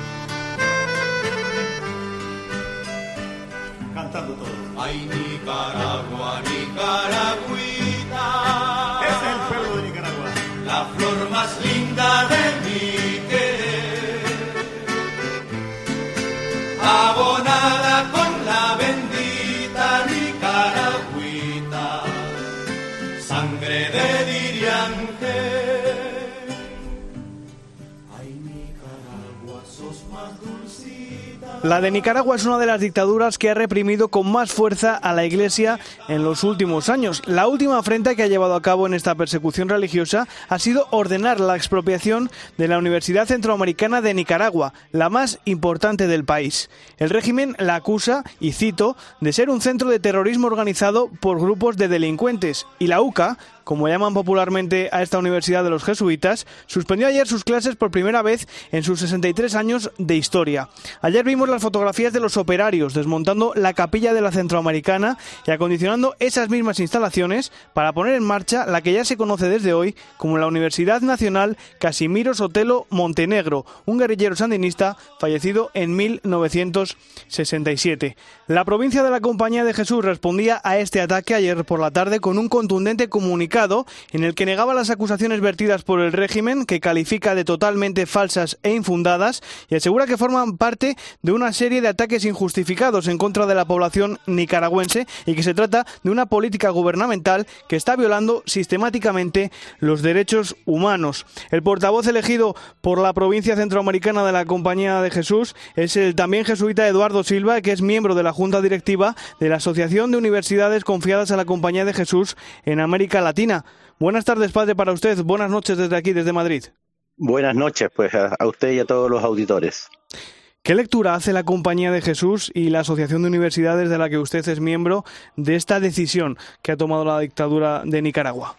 La de Nicaragua es una de las dictaduras que ha reprimido con más fuerza a la Iglesia en los últimos años. La última afrenta que ha llevado a cabo en esta persecución religiosa ha sido ordenar la expropiación de la Universidad Centroamericana de Nicaragua, la más importante del país. El régimen la acusa, y cito, de ser un centro de terrorismo organizado por grupos de delincuentes, y la UCA, como llaman popularmente a esta universidad de los jesuitas, suspendió ayer sus clases por primera vez en sus 63 años de historia. Ayer vimos fotografías de los operarios desmontando la capilla de la Centroamericana y acondicionando esas mismas instalaciones para poner en marcha la que ya se conoce desde hoy como la Universidad Nacional Casimiro Sotelo Montenegro, un guerrillero sandinista fallecido en 1967. La provincia de la Compañía de Jesús respondía a este ataque ayer por la tarde con un contundente comunicado en el que negaba las acusaciones vertidas por el régimen, que califica de totalmente falsas e infundadas, y asegura que forman parte de una serie de ataques injustificados en contra de la población nicaragüense y que se trata de una política gubernamental que está violando sistemáticamente los derechos humanos. El portavoz elegido por la provincia centroamericana de la Compañía de Jesús es el también jesuita Eduardo Silva, que es miembro de la Junta Directiva de la Asociación de Universidades Confiadas a la Compañía de Jesús en América Latina. Buenas tardes, padre, para usted. Buenas noches desde aquí, desde Madrid. Buenas noches, pues a, usted y a todos los auditores. ¿Qué lectura hace la Compañía de Jesús y la Asociación de Universidades de la que usted es miembro de esta decisión que ha tomado la dictadura de Nicaragua?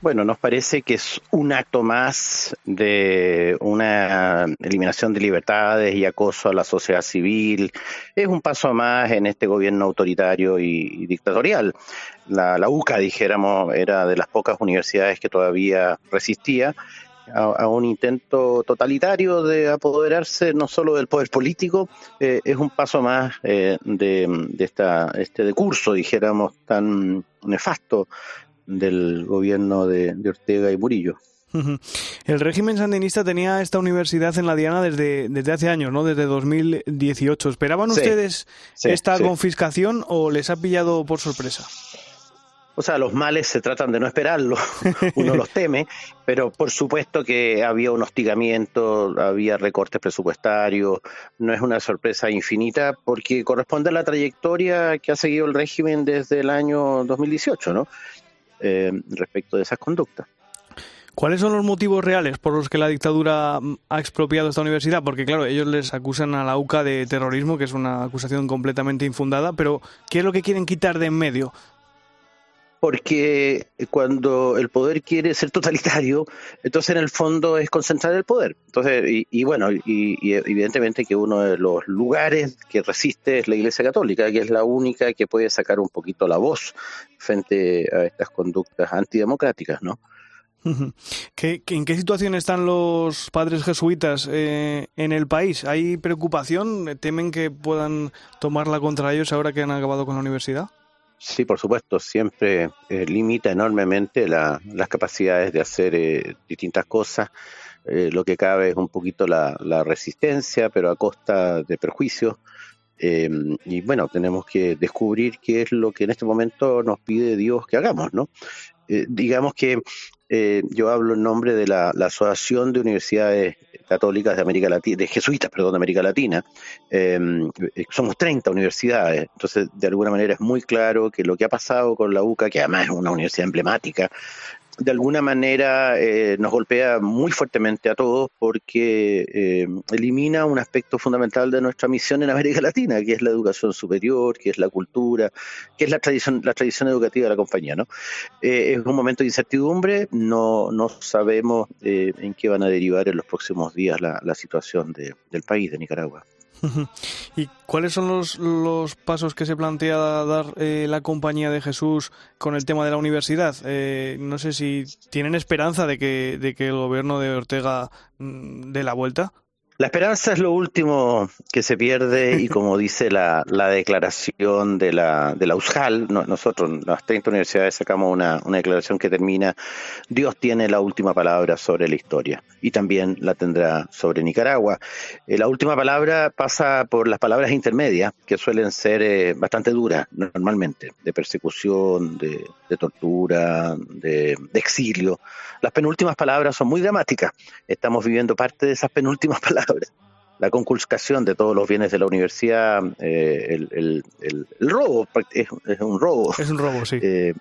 Bueno, nos parece que es un acto más de una eliminación de libertades y acoso a la sociedad civil. Es un paso más en este gobierno autoritario y, dictatorial. La, UCA, dijéramos, era de las pocas universidades que todavía resistía a, a un intento totalitario de apoderarse no solo del poder político, eh, es un paso más eh, de, de esta, este decurso, dijéramos, tan nefasto del gobierno de, de, Ortega y Murillo. El régimen sandinista tenía esta universidad en la Diana desde, desde hace años, ¿no? Desde 2018. ¿Esperaban Sí, ustedes sí, esta sí. confiscación o les ha pillado por sorpresa? O sea, los males se tratan de no esperarlos, [laughs] uno los teme, pero por supuesto que había un hostigamiento, había recortes presupuestarios, no es una sorpresa infinita porque corresponde a la trayectoria que ha seguido el régimen desde el año 2018, ¿no? Eh, respecto de esas conductas. ¿Cuáles son los motivos reales por los que la dictadura ha expropiado esta universidad? Porque, claro, ellos les acusan a la UCA de terrorismo, que es una acusación completamente infundada, pero ¿qué es lo que quieren quitar de en medio? Porque cuando el poder quiere ser totalitario, entonces en el fondo es concentrar el poder. Entonces, y, bueno, y, evidentemente que uno de los lugares que resiste es la Iglesia Católica, que es la única que puede sacar un poquito la voz frente a estas conductas antidemocráticas, ¿no? ¿Qué, ¿En qué situación están los padres jesuitas eh, en el país? ¿Hay preocupación? ¿Temen que puedan tomarla contra ellos ahora que han acabado con la universidad? Sí, por supuesto, siempre eh, limita enormemente las capacidades de hacer eh, distintas cosas. Eh, lo que cabe es un poquito la, resistencia, pero a costa de perjuicios. y bueno, tenemos que descubrir qué es lo que en este momento nos pide Dios que hagamos, ¿no? digamos que yo hablo en nombre de la Asociación de Universidades católicas de América Latina, de jesuitas, perdón, de América Latina. Em, somos 30 universidades, entonces de alguna manera es muy claro que lo que ha pasado con la UCA, que además es una universidad emblemática, de alguna manera eh, nos golpea muy fuertemente a todos porque eh, elimina un aspecto fundamental de nuestra misión en América Latina, que es la educación superior, que es la cultura, que es la tradición, la tradición educativa de la compañía. ¿no? Eh, es un momento de incertidumbre, no, no sabemos en qué van a derivar en los próximos días la, la situación de, del país, de Nicaragua. ¿Y cuáles son los, los, pasos que se plantea dar eh, la Compañía de Jesús con el tema de la universidad? Eh, no sé si tienen esperanza de que, de que el gobierno de Ortega mm, dé la vuelta. La esperanza es lo último que se pierde y [laughs] como dice la, declaración de la, de la USJAL, nosotros, las 30 universidades, sacamos una, declaración que termina, Dios tiene la última palabra sobre la historia y también la tendrá sobre Nicaragua. Eh, la última palabra pasa por las palabras intermedias, que suelen ser eh, bastante duras normalmente, de persecución, de, tortura, de, de exilio. Las penúltimas palabras son muy dramáticas. Estamos viviendo parte de esas penúltimas [laughs] palabras la conculcación de todos los bienes de la universidad, eh, el, robo, es, un robo. Es un robo, sí. Eh,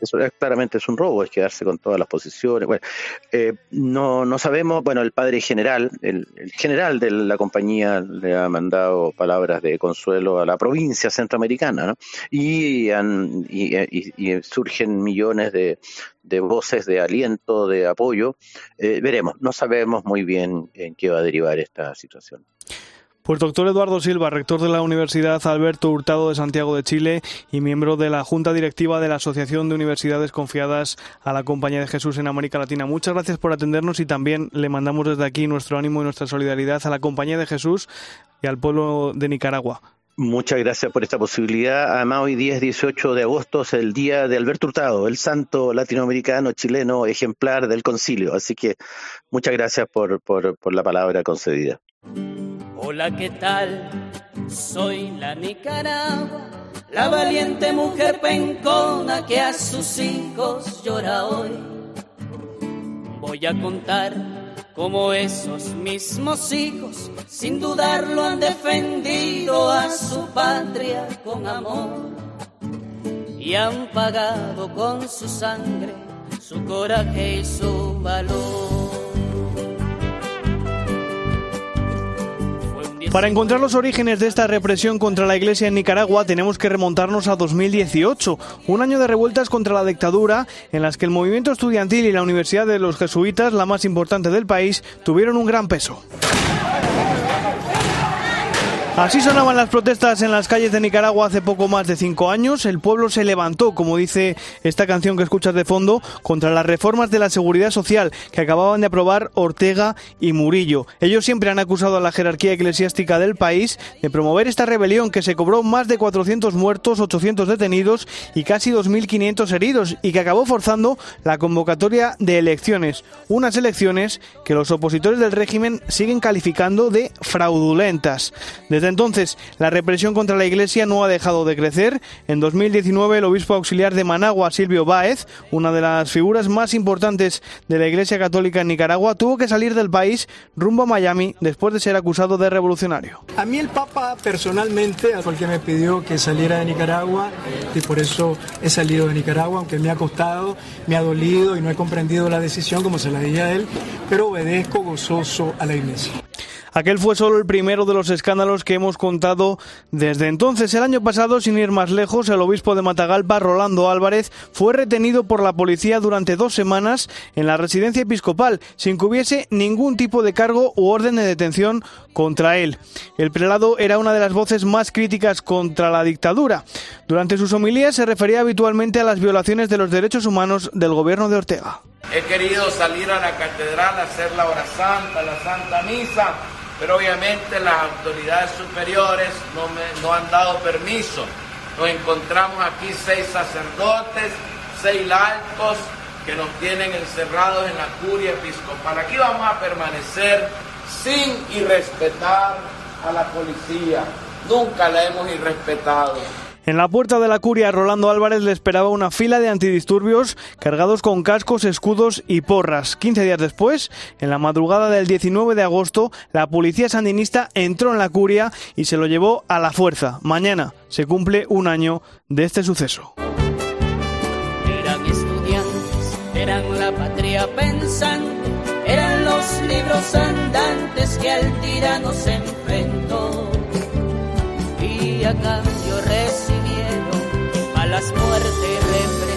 eso claramente es un robo, es quedarse con todas las posiciones. Bueno, eh, no, no sabemos, bueno, el padre general, el, general de la compañía le ha mandado palabras de consuelo a la provincia centroamericana, ¿no? Y, y, surgen millones de, de, voces de aliento, de apoyo. Eh, veremos, no sabemos muy bien en qué va a derivar esta situación. Pues doctor Eduardo Silva, rector de la Universidad Alberto Hurtado de Santiago de Chile y miembro de la Junta Directiva de la Asociación de Universidades Confiadas a la Compañía de Jesús en América Latina. Muchas gracias por atendernos y también le mandamos desde aquí nuestro ánimo y nuestra solidaridad a la Compañía de Jesús y al pueblo de Nicaragua. Muchas gracias por esta posibilidad. Además, hoy día es 18 de agosto, es el día de Alberto Hurtado, el santo latinoamericano chileno ejemplar del concilio. Así que muchas gracias por, por, por la palabra concedida. Hola, ¿qué tal? Soy la Nicaragua, la valiente mujer pencona que a sus hijos llora hoy. Voy a contar cómo esos mismos hijos, sin dudarlo, han defendido a su patria con amor y han pagado con su sangre su coraje y su valor. Para encontrar los orígenes de esta represión contra la Iglesia en Nicaragua tenemos que remontarnos a 2018, un año de revueltas contra la dictadura en las que el movimiento estudiantil y la Universidad de los Jesuitas, la más importante del país, tuvieron un gran peso. Así sonaban las protestas en las calles de Nicaragua hace poco más de cinco años. El pueblo se levantó, como dice esta canción que escuchas de fondo, contra las reformas de la seguridad social que acababan de aprobar Ortega y Murillo. Ellos siempre han acusado a la jerarquía eclesiástica del país de promover esta rebelión que se cobró más de 400 muertos, 800 detenidos y casi 2.500 heridos y que acabó forzando la convocatoria de elecciones. Unas elecciones que los opositores del régimen siguen calificando de fraudulentas. Entonces, la represión contra la Iglesia no ha dejado de crecer. En 2019, el obispo auxiliar de Managua, Silvio Báez, una de las figuras más importantes de la Iglesia Católica en Nicaragua, tuvo que salir del país rumbo a Miami después de ser acusado de revolucionario. A mí el Papa personalmente, al que me pidió que saliera de Nicaragua, y por eso he salido de Nicaragua, aunque me ha costado, me ha dolido y no he comprendido la decisión como se la dije a él, pero obedezco gozoso a la Iglesia. Aquel fue solo el primero de los escándalos que hemos contado desde entonces. El año pasado, sin ir más lejos, el obispo de Matagalpa, Rolando Álvarez, fue retenido por la policía durante dos semanas en la residencia episcopal, sin que hubiese ningún tipo de cargo u orden de detención contra él. El prelado era una de las voces más críticas contra la dictadura. Durante sus homilías se refería habitualmente a las violaciones de los derechos humanos del gobierno de Ortega. He querido salir a la catedral a hacer la hora santa, la santa misa, pero obviamente las autoridades superiores no, me, no han dado permiso. Nos encontramos aquí seis sacerdotes, seis laicos que nos tienen encerrados en la curia episcopal. Aquí vamos a permanecer sin irrespetar a la policía. Nunca la hemos irrespetado. En la puerta de la curia, Rolando Álvarez le esperaba una fila de antidisturbios cargados con cascos, escudos y porras. 15 días después, en la madrugada del 19 de agosto, la policía sandinista entró en la curia y se lo llevó a la fuerza. Mañana se cumple un año de este suceso. Eran estudiantes, eran la patria pensante, eran los libros andantes que al tirano se enfrentó. Y a cambio recibieron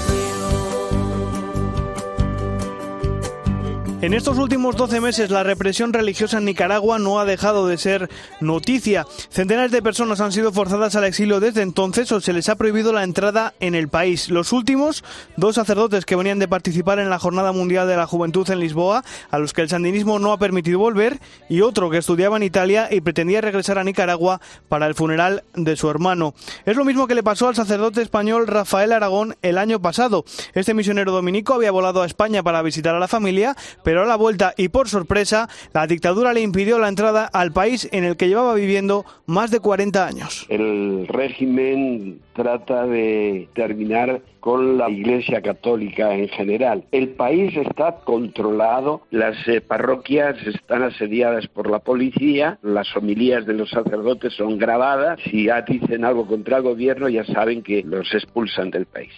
En estos últimos 12 meses la represión religiosa en Nicaragua no ha dejado de ser noticia. Centenares de personas han sido forzadas al exilio desde entonces o se les ha prohibido la entrada en el país. Los últimos, dos sacerdotes que venían de participar en la Jornada Mundial de la Juventud en Lisboa, a los que el sandinismo no ha permitido volver, y otro que estudiaba en Italia y pretendía regresar a Nicaragua para el funeral de su hermano. Es lo mismo que le pasó al sacerdote español Rafael Aragón el año pasado. Este misionero dominico había volado a España para visitar a la familia, pero a la vuelta y por sorpresa, la dictadura le impidió la entrada al país en el que llevaba viviendo más de 40 años. El régimen trata de terminar con la Iglesia Católica en general. El país está controlado, las eh, parroquias están asediadas por la policía, las homilías de los sacerdotes son grabadas, si dicen algo contra el gobierno ya saben que los expulsan del país.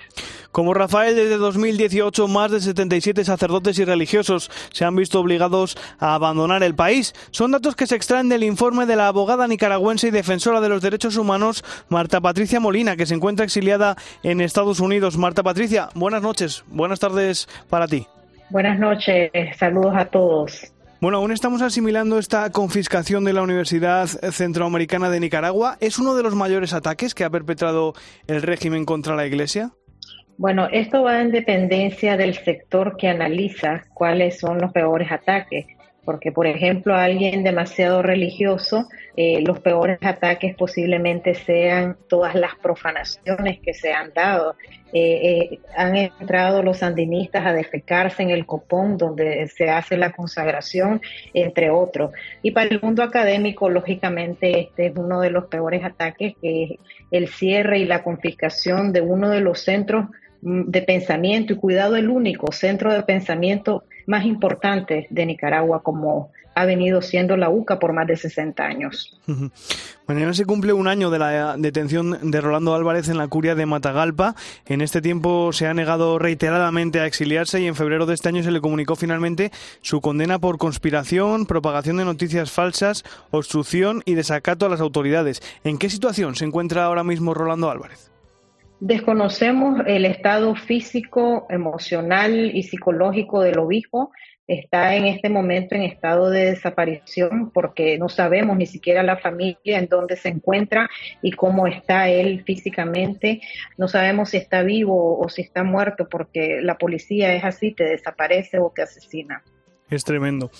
Como Rafael, desde 2018 más de 77 sacerdotes y religiosos se han visto obligados a abandonar el país. Son datos que se extraen del informe de la abogada nicaragüense y defensora de los derechos humanos Marta Patricia Molina, que se encuentra exiliada en Estados Unidos. Marta Patricia, buenas noches, buenas tardes para ti. Buenas noches, saludos a todos. Bueno, aún estamos asimilando esta confiscación de la Universidad Centroamericana de Nicaragua. ¿Es uno de los mayores ataques que ha perpetrado el régimen contra la Iglesia? Bueno, esto va en dependencia del sector que analiza cuáles son los peores ataques, porque por ejemplo alguien demasiado religioso, eh, los peores ataques posiblemente sean todas las profanaciones que se han dado. Eh, eh, han entrado los sandinistas a defecarse en el copón donde se hace la consagración, entre otros. Y para el mundo académico, lógicamente, este es uno de los peores ataques, que es el cierre y la confiscación de uno de los centros de pensamiento y cuidado el único centro de pensamiento más importante de Nicaragua como ha venido siendo la UCA por más de 60 años. Mañana se cumple un año de la detención de Rolando Álvarez en la curia de Matagalpa. En este tiempo se ha negado reiteradamente a exiliarse y en febrero de este año se le comunicó finalmente su condena por conspiración, propagación de noticias falsas, obstrucción y desacato a las autoridades. ¿En qué situación se encuentra ahora mismo Rolando Álvarez? Desconocemos el estado físico, emocional y psicológico del obispo. Está en este momento en estado de desaparición porque no sabemos ni siquiera la familia en dónde se encuentra y cómo está él físicamente. No sabemos si está vivo o si está muerto porque la policía es así, te desaparece o te asesina. Es tremendo.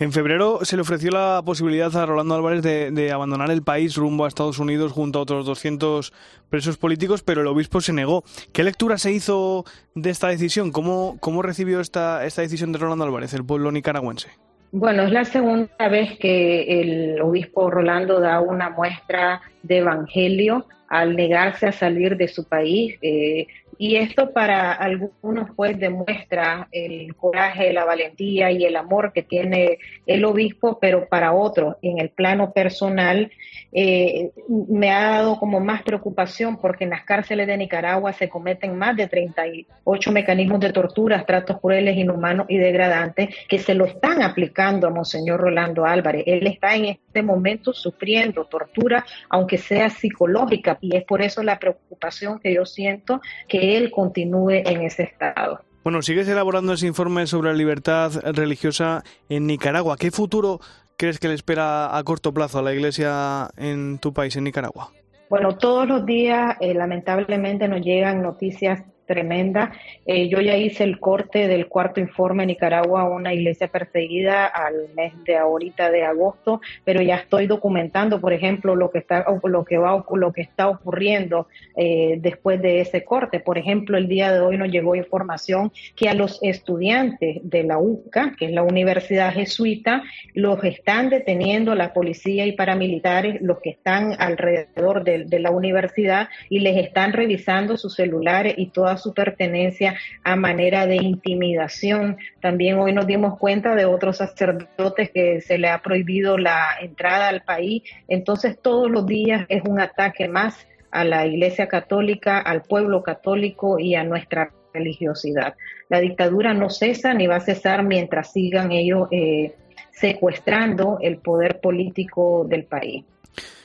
En febrero se le ofreció la posibilidad a Rolando Álvarez de, abandonar el país rumbo a Estados Unidos junto a otros 200 presos políticos, pero el obispo se negó. ¿Qué lectura se hizo de esta decisión? ¿Cómo, cómo recibió esta, esta decisión de Rolando Álvarez, el pueblo nicaragüense? Bueno, es la segunda vez que el obispo Rolando da una muestra de evangelio al negarse a salir de su país. Eh, y esto para algunos pues demuestra el coraje, la valentía y el amor que tiene el obispo, pero para otros, en el plano personal, eh, me ha dado como más preocupación porque en las cárceles de Nicaragua se cometen más de 38 mecanismos de tortura, tratos crueles, inhumanos y degradantes que se lo están aplicando a Monseñor Rolando Álvarez. Él está en este momento sufriendo tortura, aunque sea psicológica, y es por eso la preocupación que yo siento que él continúe en ese estado. Bueno, sigues elaborando ese informe sobre la libertad religiosa en Nicaragua. ¿Qué futuro crees que le espera a corto plazo a la Iglesia en tu país, en Nicaragua? Bueno, todos los días eh, lamentablemente nos llegan noticias tremenda. Eh, yo ya hice el corte del cuarto informe Nicaragua, una iglesia perseguida al mes de ahorita de agosto, pero ya estoy documentando, por ejemplo, lo que está lo que va lo que está ocurriendo eh, después de ese corte. Por ejemplo, el día de hoy nos llegó información que a los estudiantes de la UCA, que es la Universidad Jesuita, los están deteniendo la policía y paramilitares, los que están alrededor de, de la universidad y les están revisando sus celulares y todas su pertenencia a manera de intimidación. También hoy nos dimos cuenta de otros sacerdotes que se le ha prohibido la entrada al país. Entonces todos los días es un ataque más a la Iglesia Católica, al pueblo católico y a nuestra religiosidad. La dictadura no cesa ni va a cesar mientras sigan ellos eh, secuestrando el poder político del país.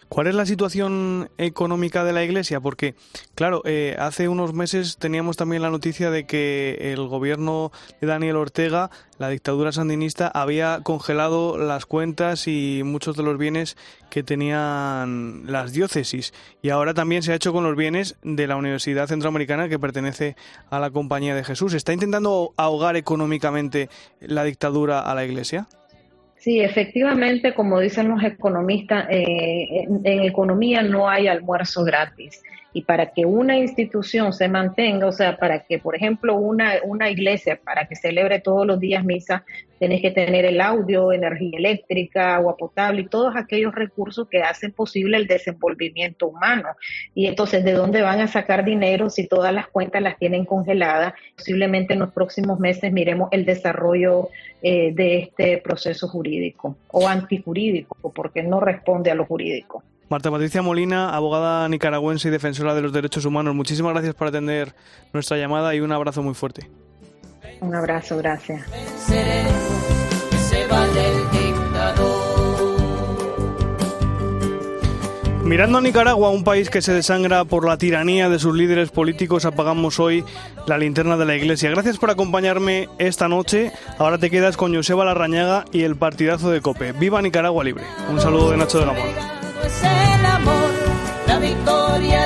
¿Cuál es la situación económica de la Iglesia? Porque, claro, eh, hace unos meses teníamos también la noticia de que el gobierno de Daniel Ortega, la dictadura sandinista, había congelado las cuentas y muchos de los bienes que tenían las diócesis. Y ahora también se ha hecho con los bienes de la Universidad Centroamericana que pertenece a la Compañía de Jesús. ¿Está intentando ahogar económicamente la dictadura a la Iglesia? Sí, efectivamente, como dicen los economistas, eh, en, economía no hay almuerzo gratis. Y para que una institución se mantenga, o sea, para que, por ejemplo, una, una iglesia, para que celebre todos los días misa, tenés que tener el audio, energía eléctrica, agua potable y todos aquellos recursos que hacen posible el desenvolvimiento humano. Y entonces, ¿de dónde van a sacar dinero si todas las cuentas las tienen congeladas? Posiblemente en los próximos meses miremos el desarrollo eh, de este proceso jurídico o antijurídico, porque no responde a lo jurídico. Marta Patricia Molina, abogada nicaragüense y defensora de los derechos humanos, muchísimas gracias por atender nuestra llamada y un abrazo muy fuerte. Un abrazo, gracias. Mirando a Nicaragua, un país que se desangra por la tiranía de sus líderes políticos, apagamos hoy la linterna de la iglesia. Gracias por acompañarme esta noche. Ahora te quedas con Joseba Larrañaga y el partidazo de Cope. ¡Viva Nicaragua Libre! Un saludo de Nacho de la victoria